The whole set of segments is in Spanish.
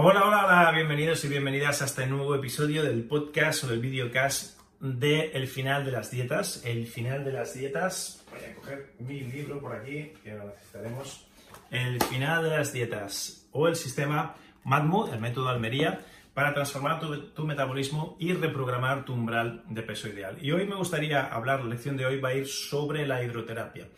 Hola, hola, hola, bienvenidos y bienvenidas a este nuevo episodio del podcast o del videocast de El final de las dietas. El final de las dietas, voy a coger mi libro por aquí, que lo necesitaremos. El final de las dietas o el sistema MADMO, el método Almería, para transformar tu, tu, metabolismo y reprogramar tu umbral de peso ideal. Y hoy me gustaría hablar, la lección de hoy va a ir sobre la hidroterapia.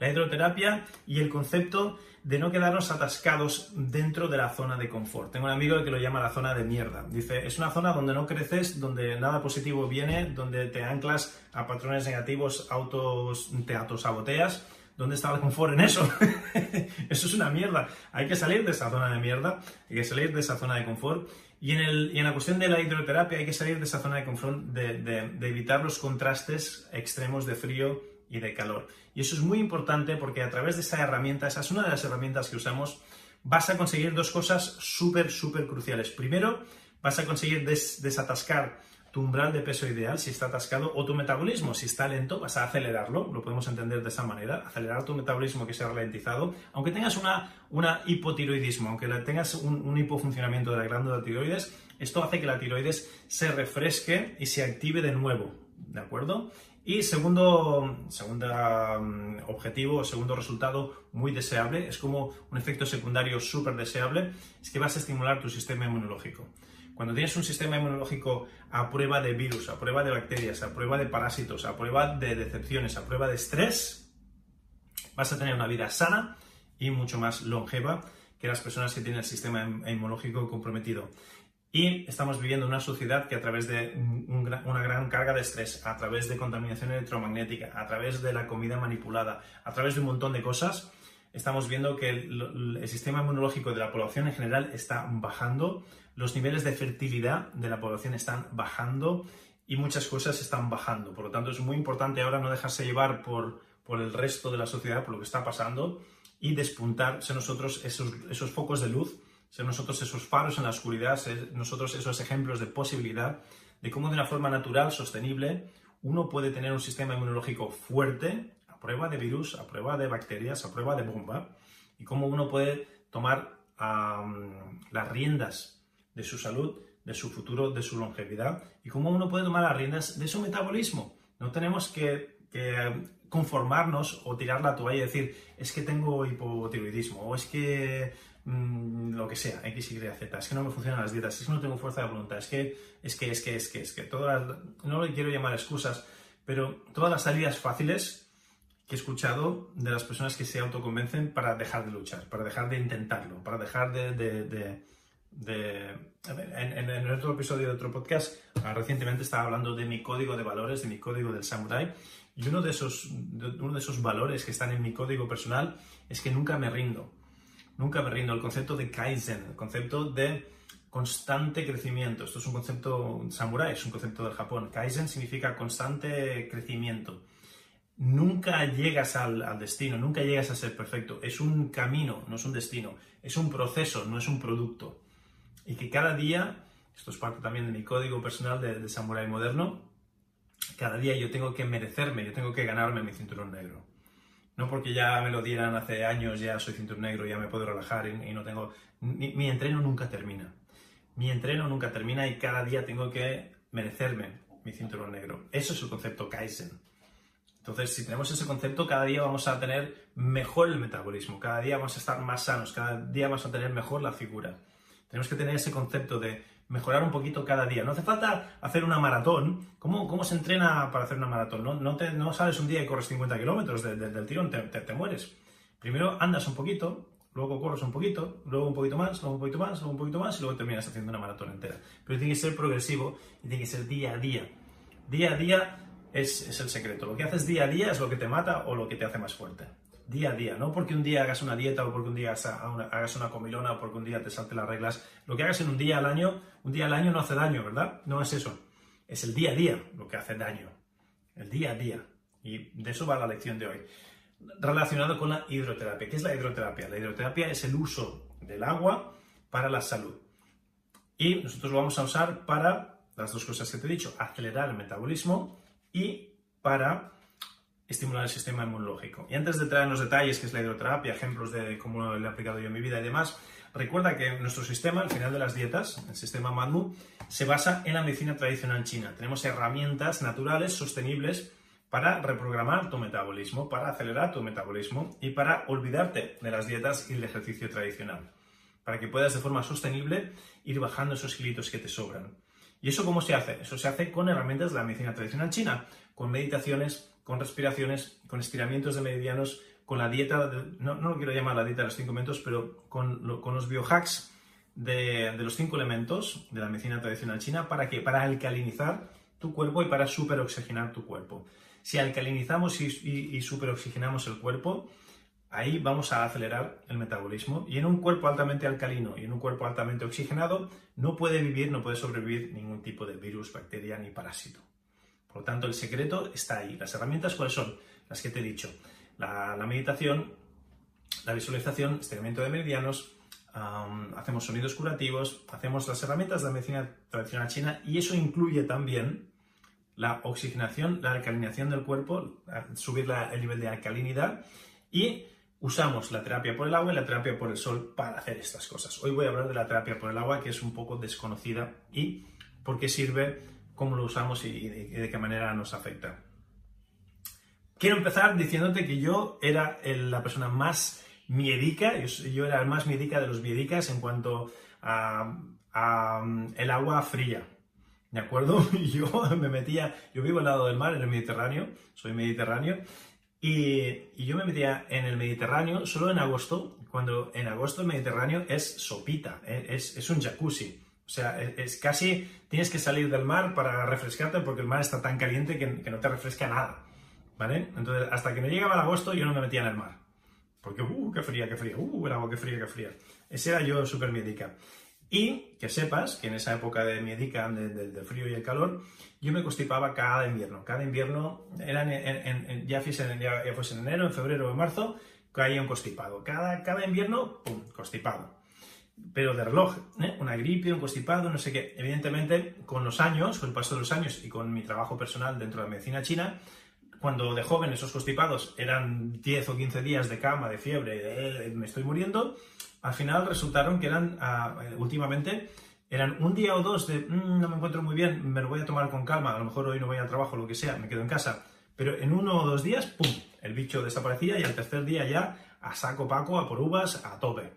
La hidroterapia y el concepto de no quedarnos atascados dentro de la zona de confort. Tengo un amigo que lo llama la zona de mierda. Dice, es una zona donde no creces, donde nada positivo viene, donde te anclas a patrones negativos, autos, te autosaboteas. ¿Dónde está el confort en eso? eso es una mierda. Hay que salir de esa zona de mierda, hay que salir de esa zona de confort. Y en, el, y en la cuestión de la hidroterapia hay que salir de esa zona de confort, de, evitar los contrastes extremos de frío y de calor. Y eso es muy importante porque a través de esa herramienta, esa es una de las herramientas que usamos, vas a conseguir dos cosas súper, súper cruciales. Primero, vas a conseguir des desatascar tu umbral de peso ideal si está atascado o tu metabolismo si está lento vas a acelerarlo, lo podemos entender de esa manera, acelerar tu metabolismo que se ha ralentizado, aunque tengas una, una hipotiroidismo, aunque tengas un, un hipofuncionamiento de la glándula tiroides, esto hace que la tiroides se refresque y se active de nuevo, ¿de acuerdo? Y segundo, segundo objetivo, segundo resultado muy deseable, es como un efecto secundario súper deseable, es que vas a estimular tu sistema inmunológico. Cuando tienes un sistema inmunológico a prueba de virus, a prueba de bacterias, a prueba de parásitos, a prueba de decepciones, a prueba de estrés, vas a tener una vida sana y mucho más longeva que las personas que tienen el sistema inmunológico comprometido. Y estamos viviendo en una sociedad que a través de un, una gran carga de estrés, a través de contaminación electromagnética, a través de la comida manipulada, a través de un montón de cosas, estamos viendo que el, sistema inmunológico de la población en general está bajando, los niveles de fertilidad de la población están bajando y muchas cosas están bajando. Por lo tanto, es muy importante ahora no dejarse llevar por, por el resto de la sociedad, por lo que está pasando, y despuntar, nosotros esos, esos focos de luz ser nosotros esos faros en la oscuridad, ser nosotros esos ejemplos de posibilidad de cómo de una forma natural, sostenible, uno puede tener un sistema inmunológico fuerte, a prueba de virus, a prueba de bacterias, a prueba de bomba, y cómo uno puede tomar um, las riendas de su salud, de su futuro, de su longevidad, y cómo uno puede tomar las riendas de su metabolismo. No tenemos que, que conformarnos o tirar la toalla y decir, es que tengo hipotiroidismo, o es que mmm, lo que sea, X, Y, Z, es que no me funcionan las dietas, es que no tengo fuerza de voluntad, es que, es que, es que, es que, es que, todas las, no le quiero llamar excusas, pero todas las salidas fáciles que he escuchado de las personas que se autoconvencen para dejar de luchar, para dejar de intentarlo, para dejar de... de, de, de ver, en, en, otro episodio de otro podcast, recientemente estaba hablando de mi código de valores, de mi código del samurai, y uno de esos, uno de esos valores que están en mi código personal es que nunca me rindo nunca me rindo. El concepto de Kaizen, el concepto de constante crecimiento. Esto es un concepto samurai, es un concepto del Japón. Kaizen significa constante crecimiento. Nunca llegas al, destino, nunca llegas a ser perfecto. Es un camino, no es un destino. Es un proceso, no es un producto. Y que cada día, esto es parte también de mi código personal de, de samurai moderno, cada día yo tengo que merecerme, yo tengo que ganarme mi cinturón negro. No porque ya me lo dieran hace años, ya soy cinturón negro, ya me puedo relajar y, no tengo... Mi, mi, entreno nunca termina. Mi entreno nunca termina y cada día tengo que merecerme mi cinturón negro. Eso es el concepto Kaizen. Entonces, si tenemos ese concepto, cada día vamos a tener mejor el metabolismo, cada día vamos a estar más sanos, cada día vamos a tener mejor la figura. Tenemos que tener ese concepto de mejorar un poquito cada día. No hace falta hacer una maratón. ¿Cómo, cómo se entrena para hacer una maratón? No, no, te, no sales un día y corres 50 kilómetros de, de, del tirón, te, te, te, mueres. Primero andas un poquito, luego corres un poquito, luego un poquito más, luego un poquito más, luego un poquito más y luego terminas haciendo una maratón entera. Pero tiene que ser progresivo y tiene que ser día a día. Día a día es, es el secreto. Lo que haces día a día es lo que te mata o lo que te hace más fuerte día a día, no porque un día hagas una dieta o porque un día hagas una comilona o porque un día te salte las reglas. Lo que hagas en un día al año, un día al año no hace daño, ¿verdad? No es eso. Es el día a día lo que hace daño. El día a día. Y de eso va la lección de hoy. Relacionado con la hidroterapia. ¿Qué es la hidroterapia? La hidroterapia es el uso del agua para la salud. Y nosotros lo vamos a usar para las dos cosas que te he dicho, acelerar el metabolismo y para estimular el sistema inmunológico. Y antes de traer en los detalles, que es la hidroterapia, ejemplos de cómo lo he aplicado yo en mi vida y demás, recuerda que nuestro sistema, al final de las dietas, el sistema MADMU, se basa en la medicina tradicional china. Tenemos herramientas naturales, sostenibles, para reprogramar tu metabolismo, para acelerar tu metabolismo y para olvidarte de las dietas y el ejercicio tradicional, para que puedas de forma sostenible ir bajando esos kilitos que te sobran. ¿Y eso cómo se hace? Eso se hace con herramientas de la medicina tradicional china, con meditaciones, con respiraciones, con estiramientos de meridianos, con la dieta, no, lo quiero llamar la dieta de los cinco elementos, pero con, los biohacks de, los cinco elementos de la medicina tradicional china, ¿para qué? Para alcalinizar tu cuerpo y para superoxigenar tu cuerpo. Si alcalinizamos y, superoxigenamos el cuerpo, ahí vamos a acelerar el metabolismo. Y en un cuerpo altamente alcalino y en un cuerpo altamente oxigenado, no puede vivir, no puede sobrevivir ningún tipo de virus, bacteria ni parásito. Por lo tanto, el secreto está ahí. ¿Las herramientas cuáles son? Las que te he dicho. La, meditación, la visualización, estiramiento de meridianos, hacemos sonidos curativos, hacemos las herramientas de la medicina tradicional china y eso incluye también la oxigenación, la alcalinización del cuerpo, subir el nivel de alcalinidad y usamos la terapia por el agua y la terapia por el sol para hacer estas cosas. Hoy voy a hablar de la terapia por el agua que es un poco desconocida y por qué sirve cómo lo usamos y de, qué manera nos afecta. Quiero empezar diciéndote que yo era la persona más miedica, yo, era el más miedica de los miedicas en cuanto a, el agua fría. ¿De acuerdo? Yo me metía, yo vivo al lado del mar, en el Mediterráneo, soy mediterráneo, y, yo me metía en el Mediterráneo solo en agosto, cuando en agosto el Mediterráneo es sopita, es, es un jacuzzi. O sea, es, casi tienes que salir del mar para refrescarte porque el mar está tan caliente que, no te refresca nada. ¿Vale? Entonces, hasta que no llegaba el agosto, yo no me metía en el mar. Porque, uh, qué fría, qué fría, uh, el agua, qué fría, qué fría. Ese era yo súper miedica. Y que sepas que en esa época de miedica, del de, frío y el calor, yo me constipaba cada invierno. Cada invierno, eran en, ya, fuese en, ya, fuese en enero, en febrero o en marzo, caía un constipado. Cada, cada invierno, pum, constipado pero de reloj, ¿eh? una gripe, un constipado, no sé qué. Evidentemente, con los años, con el paso de los años y con mi trabajo personal dentro de la medicina china, cuando de joven esos constipados eran 10 o 15 días de cama, de fiebre, eh, me estoy muriendo, al final resultaron que eran, ah, últimamente, eran un día o dos de mm, no me encuentro muy bien, me lo voy a tomar con calma, a lo mejor hoy no voy al trabajo, lo que sea, me quedo en casa. Pero en uno o dos días, ¡pum! El bicho desaparecía y al tercer día ya a saco paco, a por uvas, a tope.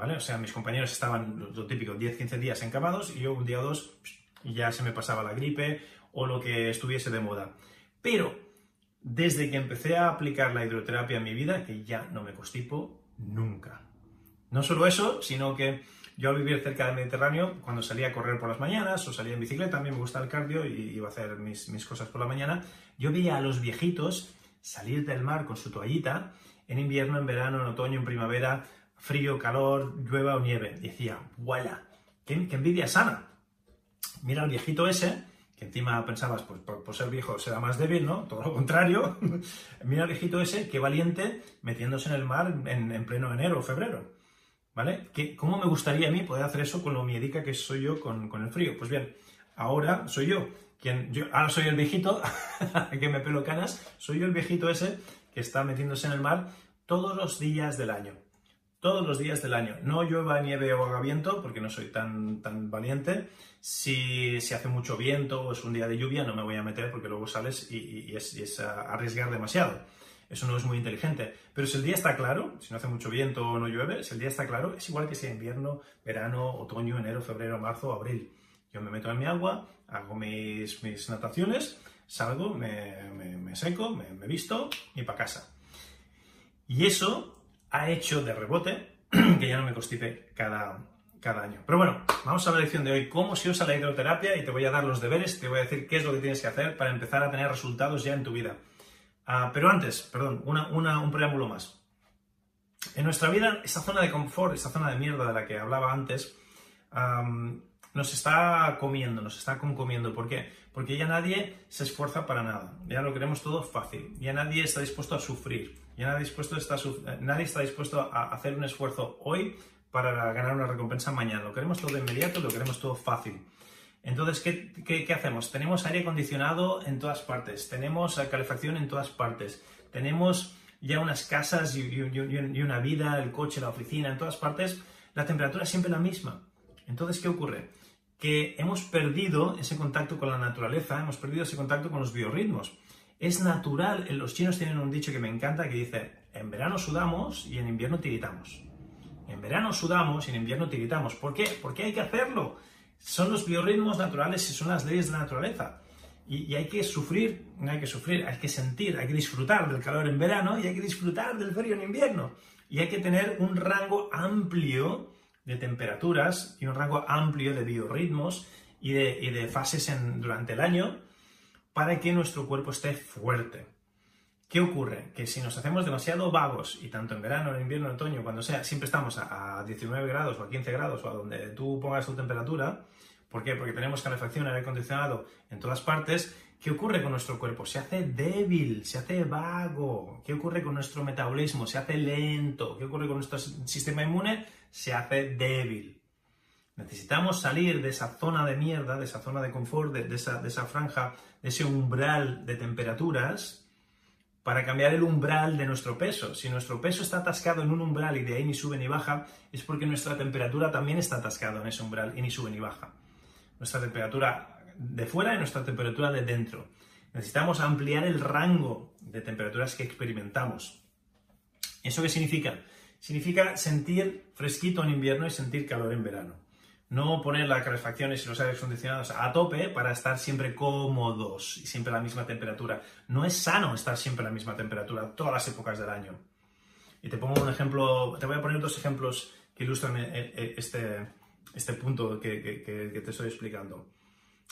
O sea, mis compañeros estaban, lo típico, 10-15 días encamados y yo un día o dos ya se me pasaba la gripe o lo que estuviese de moda. Pero desde que empecé a aplicar la hidroterapia en mi vida, que ya no me constipo nunca. No solo eso, sino que yo al vivir cerca del Mediterráneo, cuando salía a correr por las mañanas o salía en bicicleta, a mí me gusta el cardio y iba a hacer mis, mis cosas por la mañana, yo veía a los viejitos salir del mar con su toallita en invierno, en verano, en otoño, en primavera, frío, calor, llueva o nieve. decía, ¡vuela! ¡Qué, envidia sana! Mira al viejito ese, que encima pensabas, pues por, ser viejo será más débil, ¿no? Todo lo contrario. Mira al viejito ese, qué valiente, metiéndose en el mar en, pleno enero o febrero. ¿Vale? ¿Cómo me gustaría a mí poder hacer eso con lo miedica que soy yo con, el frío? Pues bien, ahora soy yo quien, yo, ahora soy el viejito, que me pelo canas, soy yo el viejito ese que está metiéndose en el mar todos los días del año todos los días del año. No llueva, nieve o haga viento, porque no soy tan, tan valiente. Si, si hace mucho viento o es un día de lluvia, no me voy a meter porque luego sales y, es, arriesgar demasiado. Eso no es muy inteligente. Pero si el día está claro, si no hace mucho viento o no llueve, si el día está claro, es igual que sea invierno, verano, otoño, enero, febrero, marzo, abril. Yo me meto en mi agua, hago mis, mis nataciones, salgo, me, me, seco, me, me visto y para casa. Y eso ha hecho de rebote que ya no me constipe cada, cada año. Pero bueno, vamos a la lección de hoy, cómo se usa la hidroterapia y te voy a dar los deberes, te voy a decir qué es lo que tienes que hacer para empezar a tener resultados ya en tu vida. Ah, pero antes, perdón, un preámbulo más. En nuestra vida, esa zona de confort, esa zona de mierda de la que hablaba antes, nos está comiendo, nos está comiendo. ¿Por qué? Porque ya nadie se esfuerza para nada, ya lo queremos todo fácil, ya nadie está dispuesto a sufrir, ya nadie, dispuesto está, eh, nadie está dispuesto a hacer un esfuerzo hoy para ganar una recompensa mañana. Lo queremos todo inmediato, lo queremos todo fácil. Entonces, ¿qué, hacemos? Tenemos aire acondicionado en todas partes, tenemos calefacción en todas partes, tenemos ya unas casas y, y, una vida, el coche, la oficina, en todas partes, la temperatura es siempre la misma. Entonces, ¿qué ocurre? Que hemos perdido ese contacto con la naturaleza, hemos perdido ese contacto con los biorritmos. Es natural, los chinos tienen un dicho que me encanta que dice, en verano sudamos y en invierno tiritamos. En verano sudamos y en invierno tiritamos. ¿Por qué? Porque hay que hacerlo. Son los biorritmos naturales y son las leyes de la naturaleza. Y, hay que sufrir, hay que sufrir, hay que sentir, hay que disfrutar del calor en verano y hay que disfrutar del frío en invierno. Y hay que tener un rango amplio de temperaturas y un rango amplio de biorritmos y de, fases durante el año para que nuestro cuerpo esté fuerte. ¿Qué ocurre? Que si nos hacemos demasiado vagos, y tanto en verano, en invierno, en otoño, cuando sea, siempre estamos a, 19 grados o a 15 grados o a donde tú pongas tu temperatura, ¿por qué? Porque tenemos calefacción, aire acondicionado en todas partes, ¿qué ocurre con nuestro cuerpo? Se hace débil, se hace vago. ¿Qué ocurre con nuestro metabolismo? Se hace lento. ¿Qué ocurre con nuestro sistema inmune? Se hace débil. Necesitamos salir de esa zona de mierda, de esa zona de confort, de, de esa franja, de ese umbral de temperaturas para cambiar el umbral de nuestro peso. Si nuestro peso está atascado en un umbral y de ahí ni sube ni baja, es porque nuestra temperatura también está atascada en ese umbral y ni sube ni baja. Nuestra temperatura de fuera y nuestra temperatura de dentro. Necesitamos ampliar el rango de temperaturas que experimentamos. ¿Eso qué significa? Significa sentir fresquito en invierno y sentir calor en verano no poner las calefacciones y los aires acondicionados a tope para estar siempre cómodos y siempre a la misma temperatura. No es sano estar siempre a la misma temperatura todas las épocas del año. Y te pongo un ejemplo, te voy a poner dos ejemplos que ilustran eh, eh, este, este punto que, que, te estoy explicando.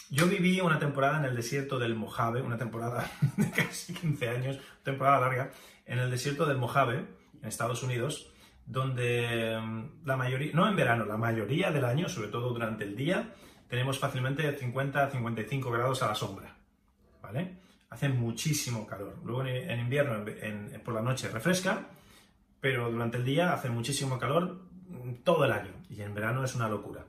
Yo viví una temporada en el desierto del Mojave, una temporada de casi 15 años, temporada larga, en el desierto del Mojave, en Estados Unidos, donde mm, la mayoría, no en verano, la mayoría del año, sobre todo durante el día, tenemos fácilmente 50 a 55 grados a la sombra, ¿vale? Hace muchísimo calor. Luego en invierno, por la noche refresca, pero durante el día hace muchísimo calor mm, todo el año y en verano es una locura.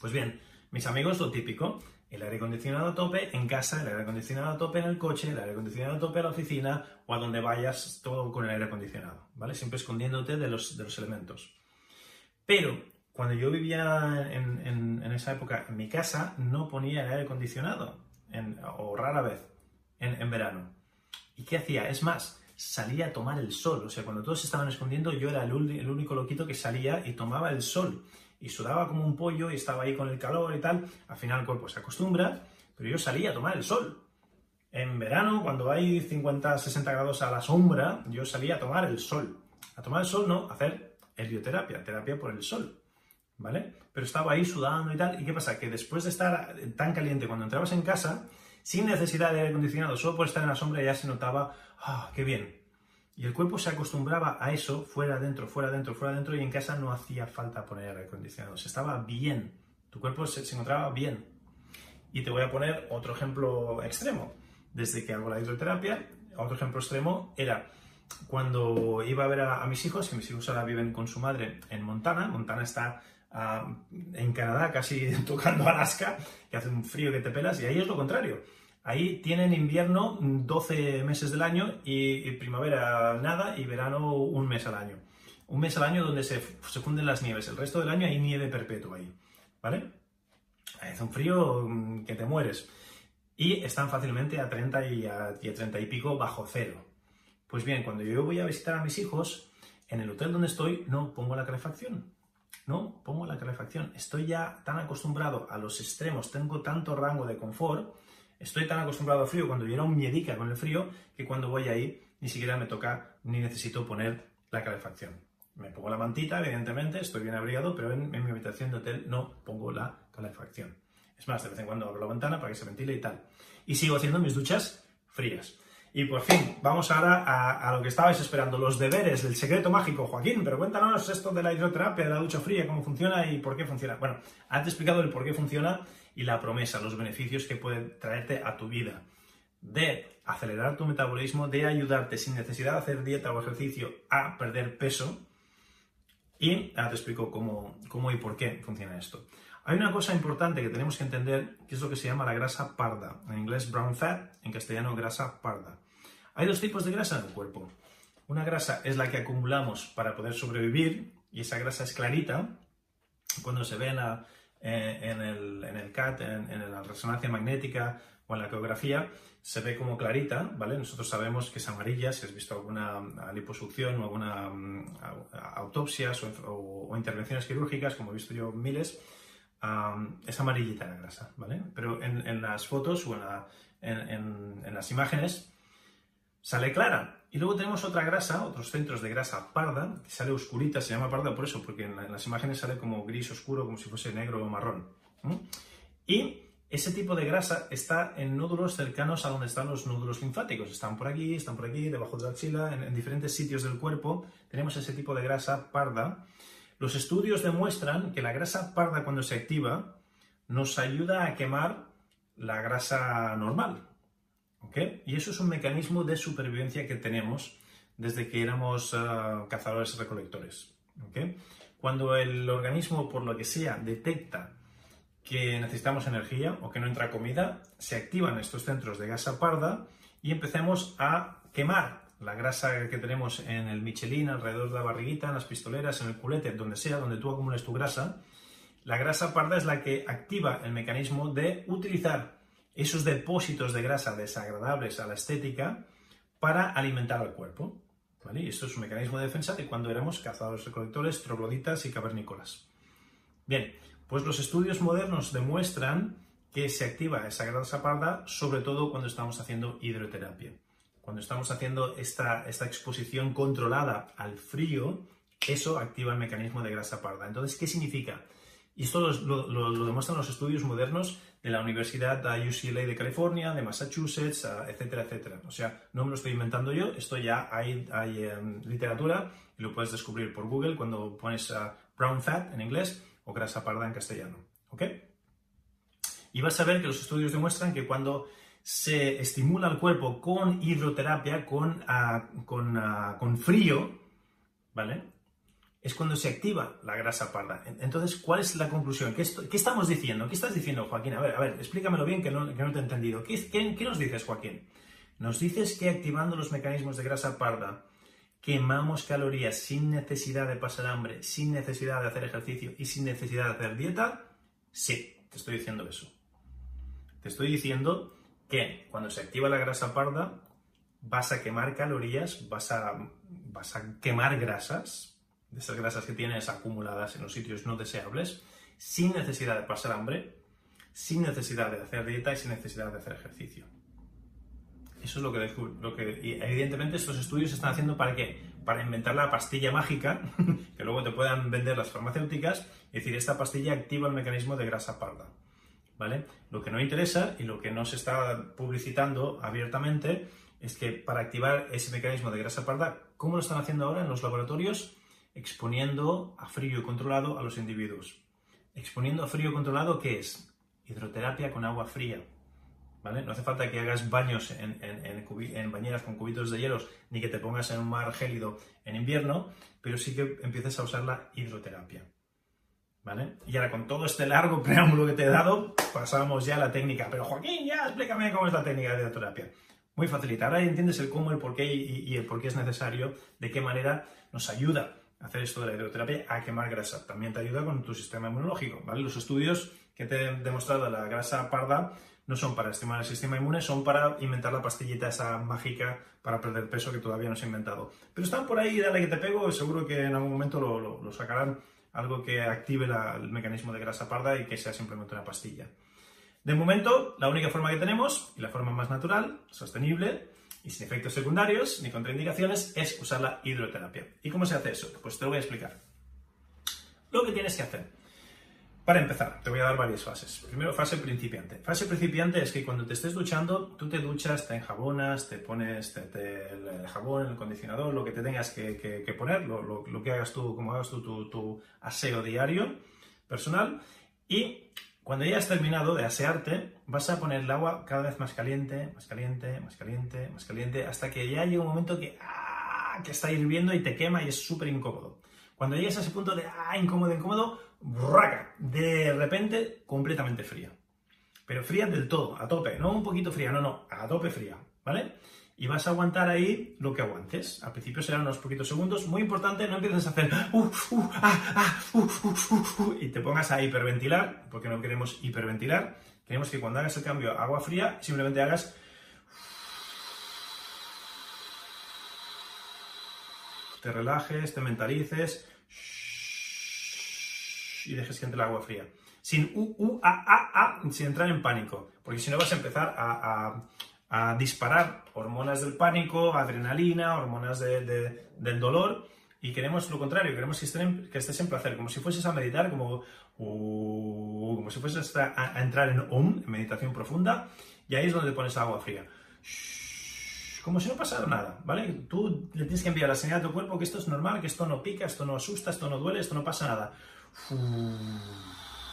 Pues bien, mis amigos, lo típico, el aire acondicionado a tope en casa, el aire acondicionado a tope en el coche, el aire acondicionado a tope en la oficina o a donde vayas, todo con el aire acondicionado, ¿vale? Siempre escondiéndote de los, de los elementos. Pero cuando yo vivía en, esa época en mi casa, no ponía el aire acondicionado, o rara vez, en, verano. ¿Y qué hacía? Es más, salía a tomar el sol. O sea, cuando todos se estaban escondiendo, yo era el, el único loquito que salía y tomaba el sol y sudaba como un pollo y estaba ahí con el calor y tal. Al final el cuerpo se acostumbra, pero yo salía a tomar el sol. En verano, cuando hay 50, 60 grados a la sombra, yo salía a tomar el sol. A tomar el sol, no, hacer helioterapia, terapia por el sol. ¿Vale? Pero estaba ahí sudando y tal. ¿Y qué pasa? Que después de estar tan caliente, cuando entrabas en casa, sin necesidad de aire acondicionado, solo por estar en la sombra ya se notaba, ah, qué bien, y el cuerpo se acostumbraba a eso, fuera, dentro, fuera, dentro, fuera, dentro, y en casa no hacía falta poner aire acondicionado. Se estaba bien. Tu cuerpo se, encontraba bien. Y te voy a poner otro ejemplo extremo. Desde que hago la hidroterapia, otro ejemplo extremo era cuando iba a ver a, mis hijos, que mis hijos ahora viven con su madre en Montana. Montana está ah, en Canadá, casi tocando Alaska, que hace un frío que te pelas, y ahí es lo contrario Ahí tienen invierno 12 meses del año y, primavera nada y verano un mes al año. Un mes al año donde se, funden las nieves. El resto del año hay nieve perpetua ahí. ¿Vale? Es un frío mm, que te mueres. Y están fácilmente a 30 y a, 30 y pico bajo cero. Pues bien, cuando yo voy a visitar a mis hijos, en el hotel donde estoy no pongo la calefacción. No pongo la calefacción. Estoy ya tan acostumbrado a los extremos, tengo tanto rango de confort Estoy tan acostumbrado al frío cuando era un miedica con el frío que cuando voy ahí ni siquiera me toca ni necesito poner la calefacción. Me pongo la mantita, evidentemente, estoy bien abrigado, pero en, mi habitación de hotel no pongo la calefacción. Es más, de vez en cuando abro la ventana para que se ventile y tal. Y sigo haciendo mis duchas frías. Y por fin, vamos ahora a, lo que estabais esperando, los deberes del secreto mágico. Joaquín, pero cuéntanos esto de la hidroterapia, de la ducha fría, cómo funciona y por qué funciona. Bueno, antes explicado el por qué funciona y la promesa, los beneficios que puede traerte a tu vida. De acelerar tu metabolismo, de ayudarte sin necesidad de hacer dieta o ejercicio a perder peso. Y ahora te explico cómo, cómo y por qué funciona esto. Hay una cosa importante que tenemos que entender, que es lo que se llama la grasa parda. En inglés brown fat, en castellano grasa parda. Hay dos tipos de grasa en el cuerpo. Una grasa es la que acumulamos para poder sobrevivir y esa grasa es clarita. Cuando se ve en, el, en el, CAT, en, la resonancia magnética o en la ecografía, se ve como clarita, ¿vale? Nosotros sabemos que es amarilla si has visto alguna liposucción o alguna mm, autopsias o, intervenciones quirúrgicas, como he visto yo miles, es amarillita la grasa, ¿vale? Pero en, las fotos o en las imágenes sale clara. Y luego tenemos otra grasa, otros centros de grasa parda, que sale oscurita, se llama parda por eso, porque en, las imágenes sale como gris oscuro, como si fuese negro o marrón. Y ese tipo de grasa está en nódulos cercanos a donde están los nódulos linfáticos. Están por aquí, están por aquí, debajo de la axila, en, en diferentes sitios del cuerpo tenemos ese tipo de grasa parda. Los estudios demuestran que la grasa parda cuando se activa nos ayuda a quemar la grasa normal, y eso es un mecanismo de supervivencia que tenemos desde que éramos ah, cazadores recolectores. Cuando el organismo, por lo que sea, detecta que necesitamos energía o que no entra comida, se activan estos centros de grasa parda y empecemos a quemar la grasa que tenemos en el Michelin, alrededor de la barriguita, en las pistoleras, en el culete, donde sea, donde tú acumules tu grasa. La grasa parda es la que activa el mecanismo de utilizar esos depósitos de grasa desagradables a la estética para alimentar al cuerpo. Y esto es un mecanismo de defensa de cuando éramos cazadores recolectores, trogloditas y cavernícolas. Bien, pues los estudios modernos demuestran que se activa esa grasa parda sobre todo cuando estamos haciendo hidroterapia. Cuando estamos haciendo esta, esta exposición controlada al frío, eso activa el mecanismo de grasa parda. Entonces, ¿qué significa? Y esto lo, demuestran los estudios modernos de la Universidad UCLA de California, de Massachusetts, etcétera, etcétera. O sea, no me lo estoy inventando yo, esto ya hay, hay em, literatura y lo puedes descubrir por Google cuando pones brown fat en inglés o grasa parda en castellano. ¿Ok? Y vas a ver que los estudios demuestran que cuando se estimula el cuerpo con hidroterapia, con, ah, con, ah, con frío, ¿vale? Es cuando se activa la grasa parda. Entonces, ¿cuál es la conclusión? ¿Qué, estamos diciendo? ¿Qué estás diciendo, Joaquín? A ver, a ver, explícamelo bien que no, te he entendido. ¿Qué, nos dices, Joaquín? Nos dices que activando los mecanismos de grasa parda quemamos calorías sin necesidad de pasar hambre, sin necesidad de hacer ejercicio y sin necesidad de hacer dieta. Sí, te estoy diciendo eso. Te estoy diciendo que cuando se activa la grasa parda vas a quemar calorías, vas a, vas a quemar grasas, de esas grasas que tienes acumuladas en los sitios no deseables, sin necesidad de pasar hambre, sin necesidad de hacer dieta y sin necesidad de hacer ejercicio. Eso es lo que, lo y evidentemente estos estudios se están haciendo para qué? Para inventar la pastilla mágica que luego te puedan vender las farmacéuticas y decir, esta pastilla activa el mecanismo de grasa parda. ¿Vale? Lo que no interesa y lo que no se está publicitando abiertamente es que para activar ese mecanismo de grasa parda, ¿cómo lo están haciendo ahora en los laboratorios? Exponiendo a frío controlado a los individuos. Exponiendo a frío controlado, ¿qué es? Hidroterapia con agua fría. ¿Vale? No hace falta que hagas baños en, en, bañeras con cubitos de hielos, ni que te pongas en un mar gélido en invierno, pero sí que empieces a usar la hidroterapia. ¿Vale? Y ahora con todo este largo preámbulo que te he dado, pasamos ya a la técnica. Pero Joaquín, ya explícame cómo es la técnica de hidroterapia. Muy facilita. Ahora entiendes el cómo, el por qué y, y el por qué es necesario, de qué manera nos ayuda hacer esto de la hidroterapia a quemar grasa. También te ayuda con tu sistema inmunológico, ¿vale? Los estudios que te he demostrado de la grasa parda no son para estimular el sistema inmune, son para inventar la pastillita esa mágica para perder peso que todavía no se ha inventado. Pero están por ahí, dale que te pego, seguro que en algún momento lo, sacarán algo que active el mecanismo de grasa parda y que sea simplemente una pastilla. De momento, la única forma que tenemos, y la forma más natural, sostenible, y sin efectos secundarios ni contraindicaciones es usar la hidroterapia. ¿Y cómo se hace eso? Pues te lo voy a explicar. Lo que tienes que hacer. Para empezar, te voy a dar varias fases. Primero, fase principiante. Fase principiante es que cuando te estés duchando, tú te duchas, te enjabonas, te pones el jabón, el acondicionador, lo que te tengas que, poner, lo, que hagas tú, como hagas tú tu, tu aseo diario personal. Y cuando ya has terminado de asearte, vas a poner el agua cada vez más caliente, más caliente, más caliente, más caliente, hasta que ya llega un momento que, ¡ah! que está hirviendo y te quema y es súper incómodo. Cuando llegues a ese punto de ¡ah! incómodo, incómodo, ¡braca! de repente completamente fría. Pero fría del todo, a tope, no un poquito fría, no, no, a tope fría, ¿vale? Y vas a aguantar ahí lo que aguantes. Al principio serán unos poquitos segundos. Muy importante, no empieces a hacer uh, uh, ah, ah, uh, y te pongas a hiperventilar, porque no queremos hiperventilar. Queremos que cuando hagas el cambio a agua fría, simplemente hagas te relajes, te mentalices y dejes que entre el agua fría. Sin u, u, a, sin entrar en pánico, porque si no vas a empezar a disparar hormonas del pánico, adrenalina, hormonas del dolor, y queremos lo contrario, queremos que, que, estés en placer, como si fueses a meditar, como, uh, como si fueses a, entrar en OM, meditación profunda, y ahí es donde pones agua fría. como si no pasara nada, ¿vale? Tú le tienes que enviar la señal a tu cuerpo que esto es normal, que esto no pica, esto no asusta, esto no duele, esto no pasa nada.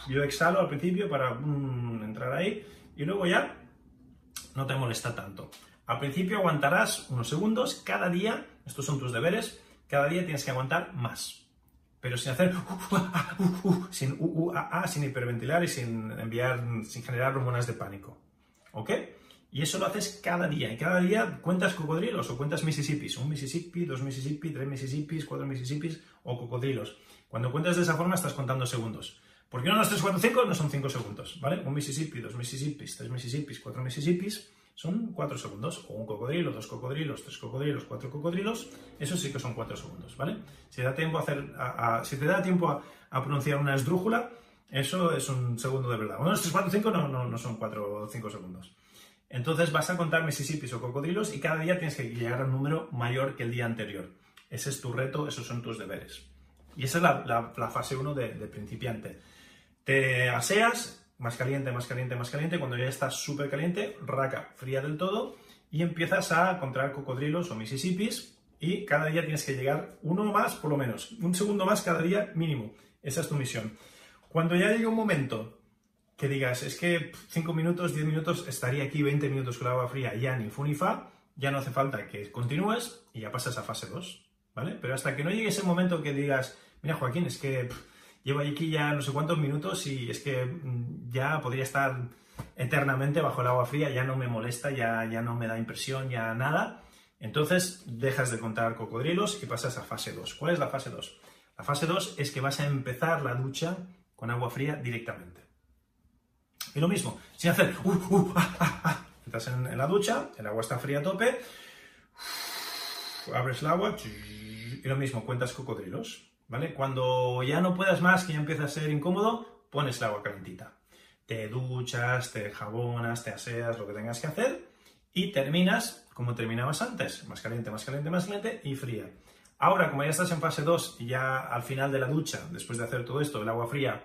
Yo exhalo al principio para mm, entrar ahí y luego ya no te molesta tanto. Al principio aguantarás unos segundos, cada día, estos son tus deberes, cada día tienes que aguantar más. Pero sin hacer sin sin hiperventilar y sin enviar, sin generar hormonas de pánico. ¿Ok? Y eso lo haces cada día. Y cada día cuentas cocodrilos o cuentas Mississippis. Un Mississippi, dos Mississippi, tres Mississippis, cuatro Mississippis o cocodrilos. Cuando cuentas de esa forma estás contando segundos. Porque no los 3, 4, 5 no son 5 segundos, ¿vale? Un Mississippi, dos Mississippis, tres Mississippis, cuatro Mississippis son 4 segundos. O un cocodrilo, dos cocodrilos, tres cocodrilos, cuatro cocodrilos, eso sí que son 4 segundos, ¿vale? Si, da tiempo a hacer, si te da tiempo a, pronunciar una esdrújula, eso es un segundo de verdad. 1, 2, 3, 4, 5 no, no, no son 4 o 5 segundos. Entonces vas a contar Mississippis o cocodrilos y cada día tienes que llegar a un número mayor que el día anterior. Ese es tu reto, esos son tus deberes. Y esa es la, la, fase 1 de, de principiante. Te aseas, más caliente, más caliente, más caliente. Cuando ya está súper caliente, raca, fría del todo. Y empiezas a encontrar cocodrilos o Mississippis. Y cada día tienes que llegar uno más, por lo menos. Un segundo más cada día mínimo. Esa es tu misión. Cuando ya llegue un momento que digas, es que 5 minutos, 10 minutos, estaría aquí 20 minutos con el agua fría, ya ni fu ni fa, ya no hace falta que continúes y ya pasas a fase 2, ¿vale? Pero hasta que no llegue ese momento que digas, mira Joaquín, es que llevo aquí ya no sé cuántos minutos y es que mm, ya podría estar eternamente bajo el agua fría, ya no me molesta, ya, ya no me da impresión, ya nada. Entonces dejas de contar cocodrilos y pasas a fase 2. ¿Cuál es la fase 2? La fase 2 es que vas a empezar la ducha con agua fría directamente. Y lo mismo, sin hacer... Uh, uh, ah, ah, ah. Entras en, la ducha, el agua está fría a tope, abres el agua y lo mismo, cuentas cocodrilos. Cuando ya no puedas más, que ya empieza a ser incómodo, pones el agua calentita. Te duchas, te jabonas, te aseas, lo que tengas que hacer y terminas como terminabas antes, más caliente, más caliente, más caliente y fría. Ahora, como ya estás en fase 2 y ya al final de la ducha, después de hacer todo esto, el agua fría,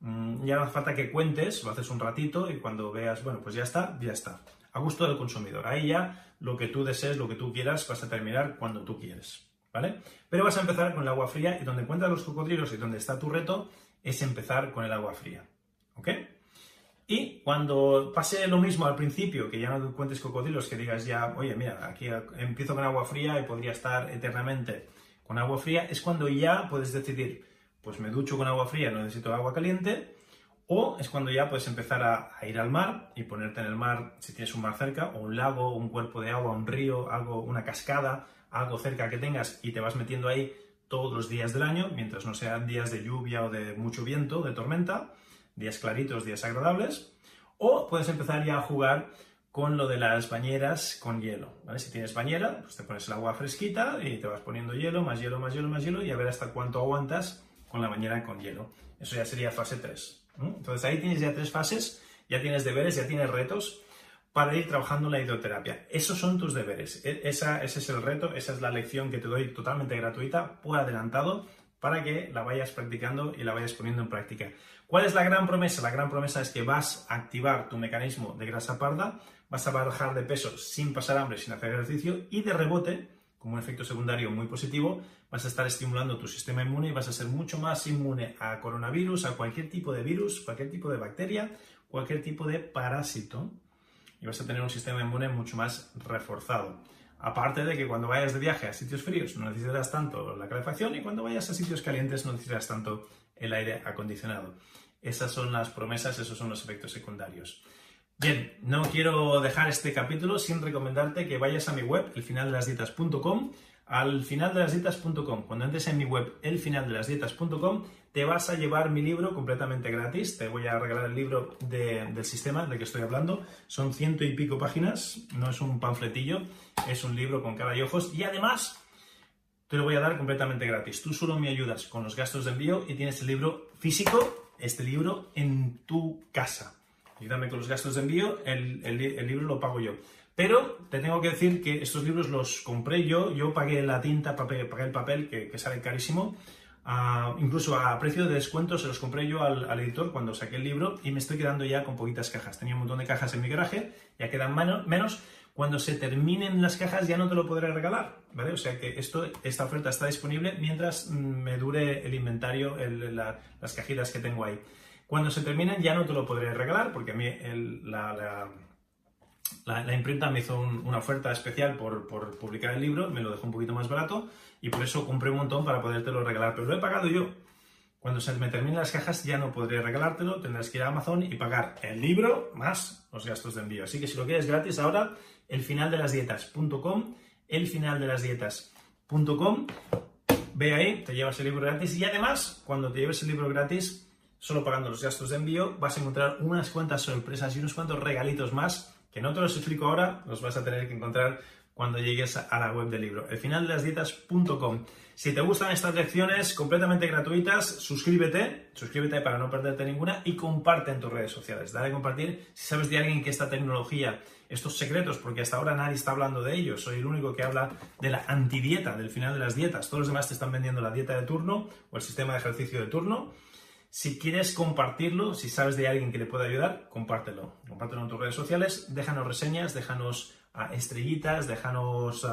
mm, ya no hace falta que cuentes, lo haces un ratito y cuando veas, bueno, pues ya está, ya está. A gusto del consumidor. Ahí ya lo que tú desees, lo que tú quieras, vas a terminar cuando tú quieres. ¿Vale? Pero vas a empezar con el agua fría y donde encuentras los cocodrilos y donde está tu reto es empezar con el agua fría, ¿ok? Y cuando pase lo mismo al principio, que ya no encuentres cocodrilos, que digas ya, oye, mira, aquí empiezo con agua fría y podría estar eternamente con agua fría, es cuando ya puedes decidir, pues me ducho con agua fría, no necesito agua caliente, o es cuando ya puedes empezar a, a, ir al mar y ponerte en el mar, si tienes un mar cerca, o un lago, un cuerpo de agua, un río, algo, una cascada, algo cerca que tengas y te vas metiendo ahí todos los días del año, mientras no sean días de lluvia o de mucho viento, de tormenta, días claritos, días agradables, o puedes empezar ya a jugar con lo de las bañeras con hielo. Si tienes bañera, pues te pones el agua fresquita y te vas poniendo hielo, más hielo, más hielo, más hielo y a ver hasta cuánto aguantas con la bañera con hielo. Eso ya sería fase 3. Entonces ahí tienes ya tres fases, ya tienes deberes, ya tienes retos para ir trabajando la hidroterapia. Esos son tus deberes. E, ese es el reto, esa es la lección que te doy totalmente gratuita, por adelantado, para que la vayas practicando y la vayas poniendo en práctica. ¿Cuál es la gran promesa? La gran promesa es que vas a activar tu mecanismo de grasa parda, vas a bajar de peso sin pasar hambre, sin hacer ejercicio y de rebote, como un efecto secundario muy positivo, vas a estar estimulando tu sistema inmune y vas a ser mucho más inmune a coronavirus, a cualquier tipo de virus, cualquier tipo de bacteria, cualquier tipo de parásito y vas a tener un sistema inmune mucho más reforzado. Aparte de que cuando vayas de viaje a sitios fríos no necesitarás tanto la calefacción y cuando vayas a sitios calientes no necesitarás tanto el aire acondicionado. Esas son las promesas, esos son los efectos secundarios. Bien, no quiero dejar este capítulo sin recomendarte que vayas a mi web, elfinaldelasdietas.com, al finaldelasdietas.com. Cuando entres en mi web, elfinaldelasdietas.com, te vas a llevar mi libro completamente gratis. Te voy a regalar el libro del sistema del que estoy hablando. Son ciento y pico páginas, no es un panfletillo, es un libro con cara y ojos. Y además, te lo voy a dar completamente gratis. Tú solo me ayudas con los gastos de envío y tienes el libro físico, este libro, en tu casa. Ayúdame con los gastos de envío, el, libro lo pago yo. Pero te tengo que decir que estos libros los compré yo, yo pagué la tinta, pagué, el papel, que, sale carísimo incluso a precio de descuento se los compré yo al, editor cuando saqué el libro y me estoy quedando ya con poquitas cajas. Tenía un montón de cajas en mi garaje, ya quedan menos. Cuando se terminen las cajas ya no te lo podré regalar, ¿vale? O sea que esta oferta está disponible mientras me dure el inventario, las cajitas que tengo ahí. Cuando se terminen ya no te lo podré regalar porque a mí la, imprenta me hizo una oferta especial por, por publicar el libro, me lo dejó un poquito más barato y por eso compré un montón para podértelo regalar, pero lo he pagado yo. Cuando se me terminen las cajas ya no podré regalártelo, tendrás que ir a Amazon y pagar el libro más los gastos de envío. Así que si lo quieres gratis ahora, elfinaldelasdietas.com, elfinaldelasdietas.com, ve ahí, te llevas el libro gratis y además, cuando te lleves el libro gratis, solo pagando los gastos de envío, vas a encontrar unas cuantas sorpresas y unos cuantos regalitos más que no te los explico ahora, los vas a tener que encontrar cuando llegues a la web del libro, elfinaldelasdietas.com. Si te gustan estas lecciones completamente gratuitas, suscríbete, suscríbete para no perderte ninguna y comparte en tus redes sociales. Dale a compartir si sabes de alguien que esta tecnología, estos secretos, porque hasta ahora nadie está hablando de ellos, soy el único que habla de la antidieta, del final de las dietas. Todos los demás te están vendiendo la dieta de turno o el sistema de ejercicio de turno. Si quieres compartirlo, si sabes de alguien que le pueda ayudar, compártelo. Compártelo en tus redes sociales, déjanos reseñas, déjanos estrellitas, déjanos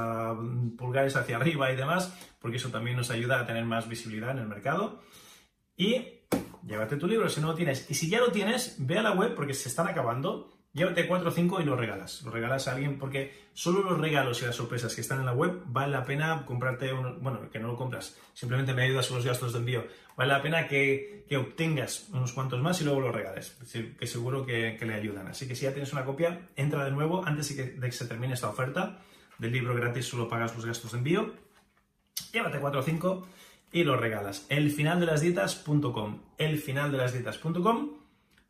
pulgares hacia arriba y demás, porque eso también nos ayuda a tener más visibilidad en el mercado. Y llévate tu libro si no lo tienes. Y si ya lo tienes, ve a la web porque se están acabando Llévate 4 o 5 y los regalas. Los regalas a alguien porque solo los regalos y las sorpresas que están en la web vale la pena comprarte uno, bueno, que no lo compras, simplemente me ayudas con los gastos de envío. Vale la pena que, obtengas unos cuantos más y luego los regales, que seguro que, le ayudan. Así que si ya tienes una copia, entra de nuevo antes de que, se termine esta oferta del libro gratis, solo pagas los gastos de envío. Llévate 4 o 5 y los regalas. Elfinaldelasdietas.com. Elfinaldelasdietas.com